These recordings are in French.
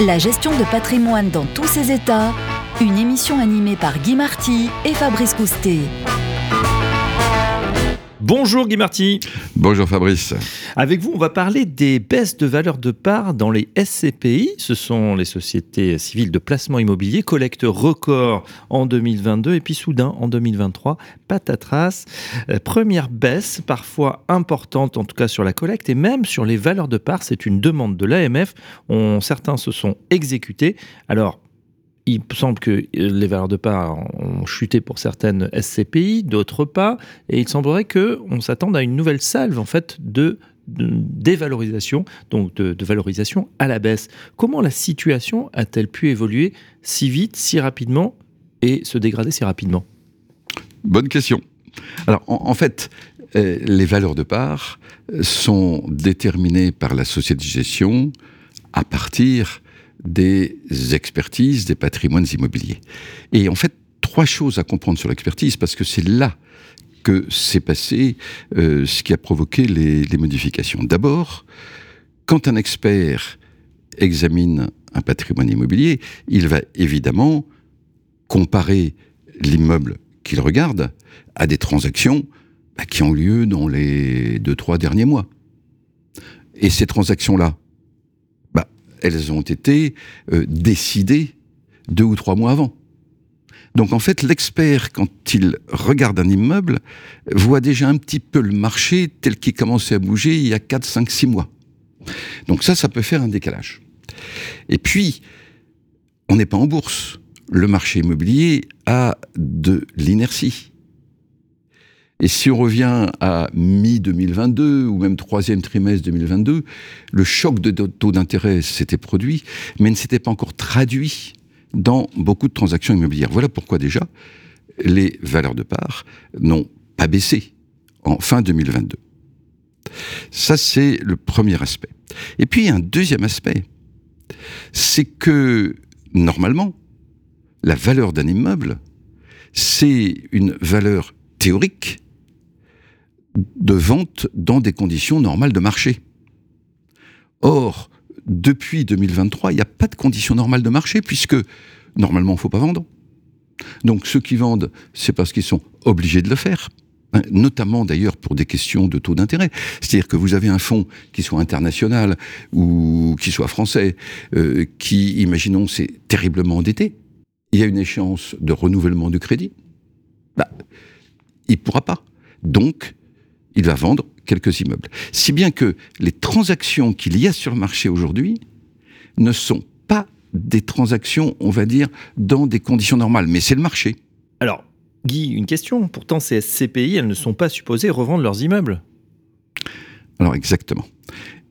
La gestion de patrimoine dans tous ses états, une émission animée par Guy Marty et Fabrice Coustet. Bonjour Guy Marty. Bonjour Fabrice. Avec vous, on va parler des baisses de valeur de part dans les SCPI. Ce sont les sociétés civiles de placement immobilier, collecte record en 2022 et puis soudain en 2023, patatras. Euh, première baisse, parfois importante en tout cas sur la collecte et même sur les valeurs de part. C'est une demande de l'AMF. Certains se sont exécutés. Alors, il semble que euh, les valeurs de part ont chuté pour certaines SCPI, d'autres pas, et il semblerait que on s'attende à une nouvelle salve en fait de, dévalorisation, donc de, valorisation à la baisse. Comment la situation a-t-elle pu évoluer si vite, si rapidement et se dégrader si rapidement? Bonne question. Alors en, fait, euh, les valeurs de part sont déterminées par la société de gestion à partir des expertises des patrimoines immobiliers. Et en fait, trois choses à comprendre sur l'expertise, parce que c'est là que s'est passé euh, ce qui a provoqué les, modifications. D'abord, quand un expert examine un patrimoine immobilier, il va évidemment comparer l'immeuble qu'il regarde à des transactions bah, qui ont lieu dans les deux, trois derniers mois. Et ces transactions-là, elles ont été euh, décidées deux ou trois mois avant. Donc en fait, l'expert, quand il regarde un immeuble, voit déjà un petit peu le marché tel qu'il commençait à bouger il y a 4, 5, 6 mois. Donc ça, ça peut faire un décalage. Et puis, on n'est pas en bourse. Le marché immobilier a de l'inertie. Et si on revient à mi-2022 ou même troisième trimestre 2022, le choc de taux d'intérêt s'était produit, mais ne s'était pas encore traduit dans beaucoup de transactions immobilières. Voilà pourquoi déjà les valeurs de part n'ont pas baissé en fin 2022. Ça, c'est le premier aspect. Et puis, un deuxième aspect, c'est que, normalement, la valeur d'un immeuble, c'est une valeur théorique de vente dans des conditions normales de marché. Or, depuis 2023, il n'y a pas de conditions normales de marché puisque normalement, il ne faut pas vendre. Donc ceux qui vendent, c'est parce qu'ils sont obligés de le faire hein, notamment d'ailleurs pour des questions de taux d'intérêt. C'est-à-dire que vous avez un fonds qui soit international ou qui soit français, euh, qui, imaginons, c'est terriblement endetté. Il y a une échéance de renouvellement du crédit. Bah, il ne pourra pas. Donc, il va vendre quelques immeubles. Si bien que les transactions qu'il y a sur le marché aujourd'hui ne sont pas des transactions, on va dire, dans des conditions normales, mais c'est le marché. Alors, Guy, une question. Pourtant, ces SCPI, elles ne sont pas supposées revendre leurs immeubles. Alors, exactement.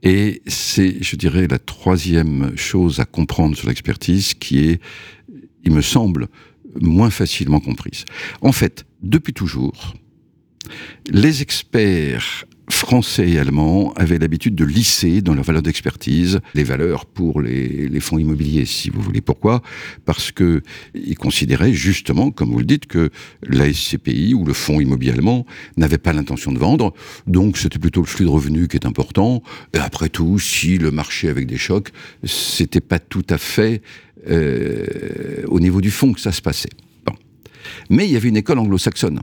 Et c'est, je dirais, la troisième chose à comprendre sur l'expertise qui est, il me semble, moins facilement comprise. En fait, depuis toujours, les experts français et allemands avaient l'habitude de lisser dans leur valeur d'expertise les valeurs pour les, fonds immobiliers, si vous voulez. Pourquoi? Parce que ils considéraient justement, comme vous le dites, que la SCPI ou le fonds immobilier allemand n'avait pas l'intention de vendre, donc c'était plutôt le flux de revenus qui est important. Et après tout, si le marché avec des chocs, c'était pas tout à fait euh, au niveau du fonds que ça se passait. Mais il y avait une école anglo-saxonne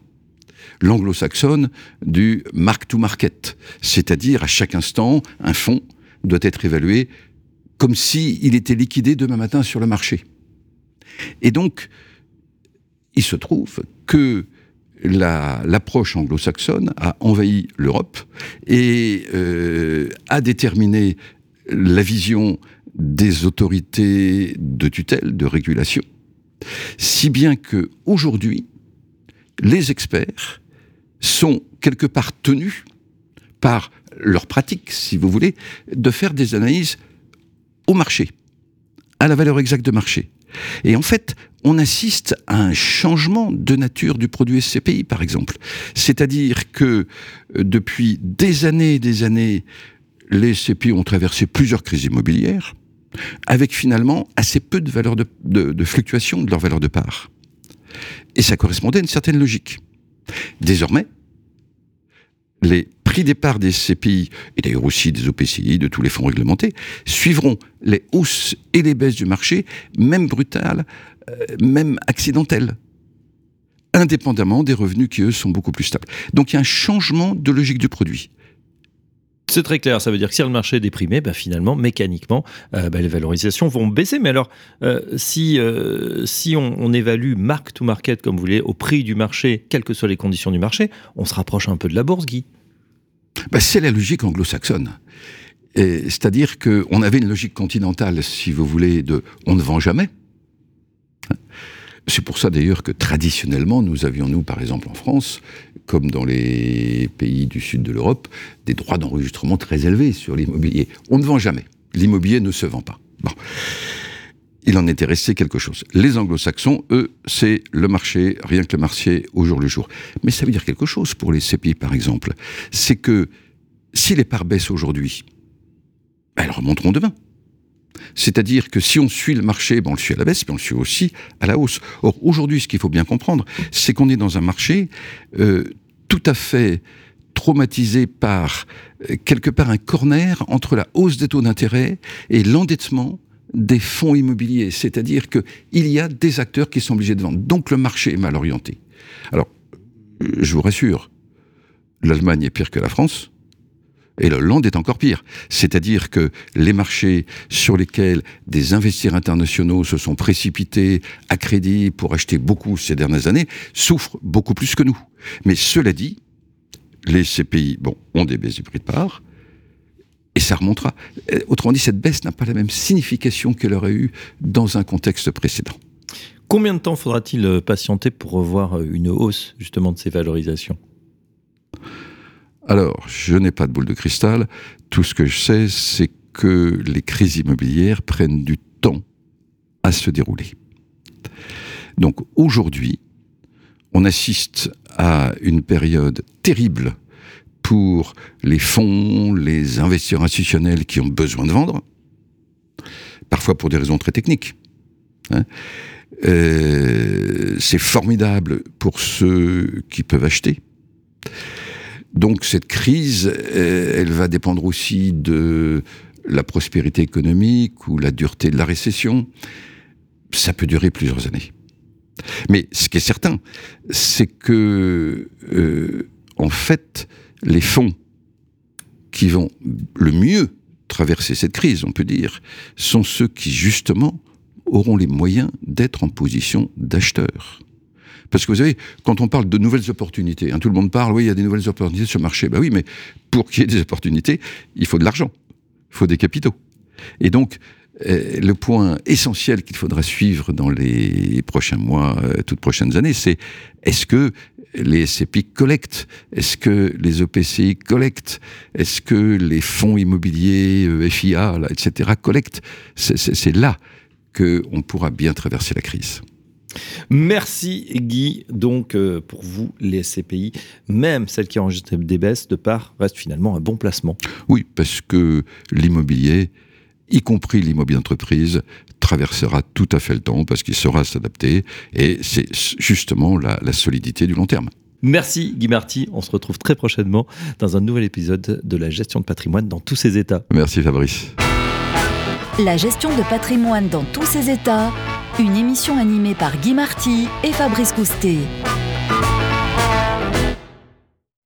l'anglo-saxonne du mark-to-market, c'est-à-dire à chaque instant, un fonds doit être évalué comme s'il était liquidé demain matin sur le marché. Et donc, il se trouve que l'approche anglo-saxonne a envahi l'Europe et euh, a déterminé la vision des autorités de tutelle, de régulation, si bien que aujourd'hui, les experts sont quelque part tenus par leur pratique, si vous voulez, de faire des analyses au marché, à la valeur exacte de marché. Et en fait, on assiste à un changement de nature du produit SCPI, par exemple. C'est-à-dire que euh, depuis des années et des années, les SCPI ont traversé plusieurs crises immobilières, avec finalement assez peu de, valeur de, de de leur valeur de part. Et ça correspondait à une certaine logique. Désormais, les prix des des CPI, et d'ailleurs aussi des OPCI, de tous les fonds réglementés, suivront les hausses et les baisses du marché, même brutales, euh, même accidentelles indépendamment des revenus qui, eux, sont beaucoup plus stables. Donc il y a un changement de logique du produit. C'est très clair, ça veut dire que si le marché est déprimé, bah, finalement, mécaniquement, euh, bah, les valorisations vont baisser. Mais alors, euh, si, euh, si on, évalue mark to market, comme vous voulez, au prix du marché, quelles que soient les conditions du marché, on se rapproche un peu de la bourse, Guy bah, C'est la logique anglo-saxonne. C'est-à-dire qu'on avait une logique continentale, si vous voulez, de on ne vend jamais. C'est pour ça d'ailleurs que traditionnellement, nous avions, nous, par exemple en France, comme dans les pays du sud de l'Europe, des droits d'enregistrement très élevés sur l'immobilier. On ne vend jamais. L'immobilier ne se vend pas. Bon. Il en était resté quelque chose. Les anglo-saxons, eux, c'est le marché, rien que le marché au jour le jour. Mais ça veut dire quelque chose pour les CPI, par exemple. C'est que si les parts baissent aujourd'hui, elles remonteront demain. C'est-à-dire que si on suit le marché, ben on le suit à la baisse, puis on le suit aussi à la hausse. Or, aujourd'hui, ce qu'il faut bien comprendre, c'est qu'on est dans un marché euh, tout à fait traumatisé par, euh, quelque part, un corner entre la hausse des taux d'intérêt et l'endettement des fonds immobiliers. C'est-à-dire qu'il y a des acteurs qui sont obligés de vendre. Donc le marché est mal orienté. Alors, je vous rassure, l'Allemagne est pire que la France, et le Hollande est encore pire. C'est-à-dire que les marchés sur lesquels des investisseurs internationaux se sont précipités à crédit pour acheter beaucoup ces dernières années souffrent beaucoup plus que nous. Mais cela dit, les CPI bon, ont des baisses du prix de part, et ça remontera. Euh, autrement dit, cette baisse n'a pas la même signification qu'elle aurait eu dans un contexte précédent. Combien de temps faudra-t-il euh, patienter pour revoir euh, une hausse justement de ces valorisations? Alors, je n'ai pas de boule de cristal. Tout ce que je sais, c'est que les crises immobilières prennent du temps à se dérouler. Donc aujourd'hui, on assiste à une période terrible pour les fonds, les investisseurs institutionnels qui ont besoin de vendre, parfois pour des raisons très techniques. Hein. Euh, c'est formidable pour ceux qui peuvent acheter. Donc cette crise, euh, elle va dépendre aussi de la prospérité économique ou la dureté de la récession. Ça peut durer plusieurs années. Mais ce qui est certain, c'est que, euh, en fait, les fonds qui vont le mieux traverser cette crise, on peut dire, sont ceux qui, justement, auront les moyens d'être en position d'acheteur. Parce que vous savez, quand on parle de nouvelles opportunités, hein, tout le monde parle, oui, il y a des nouvelles opportunités sur le marché. Ben oui, mais pour qu'il y ait des opportunités, il faut de l'argent, il faut des capitaux. Et donc, euh, le point essentiel qu'il faudra suivre dans les prochains mois, euh, toutes prochaines années, c'est est-ce que les SCPI collectent? Est-ce que les OPCI collectent? Est-ce que les fonds immobiliers, euh, FIA, etc., collectent? C'est là qu'on pourra bien traverser la crise. Merci Guy. Donc euh, pour vous, les SCPI, même celles qui enregistrent des baisses de part, restent finalement un bon placement. Oui, parce que l'immobilier, y compris l'immobilier d'entreprise, traversera tout à fait le temps parce qu'il saura s'adapter et c'est justement la, la solidité du long terme. Merci Guy Marty. On se retrouve très prochainement dans un nouvel épisode de la gestion de patrimoine dans tous ses états. Merci Fabrice. La gestion de patrimoine dans tous ses états une émission animée par Guy Marty et Fabrice Coustet.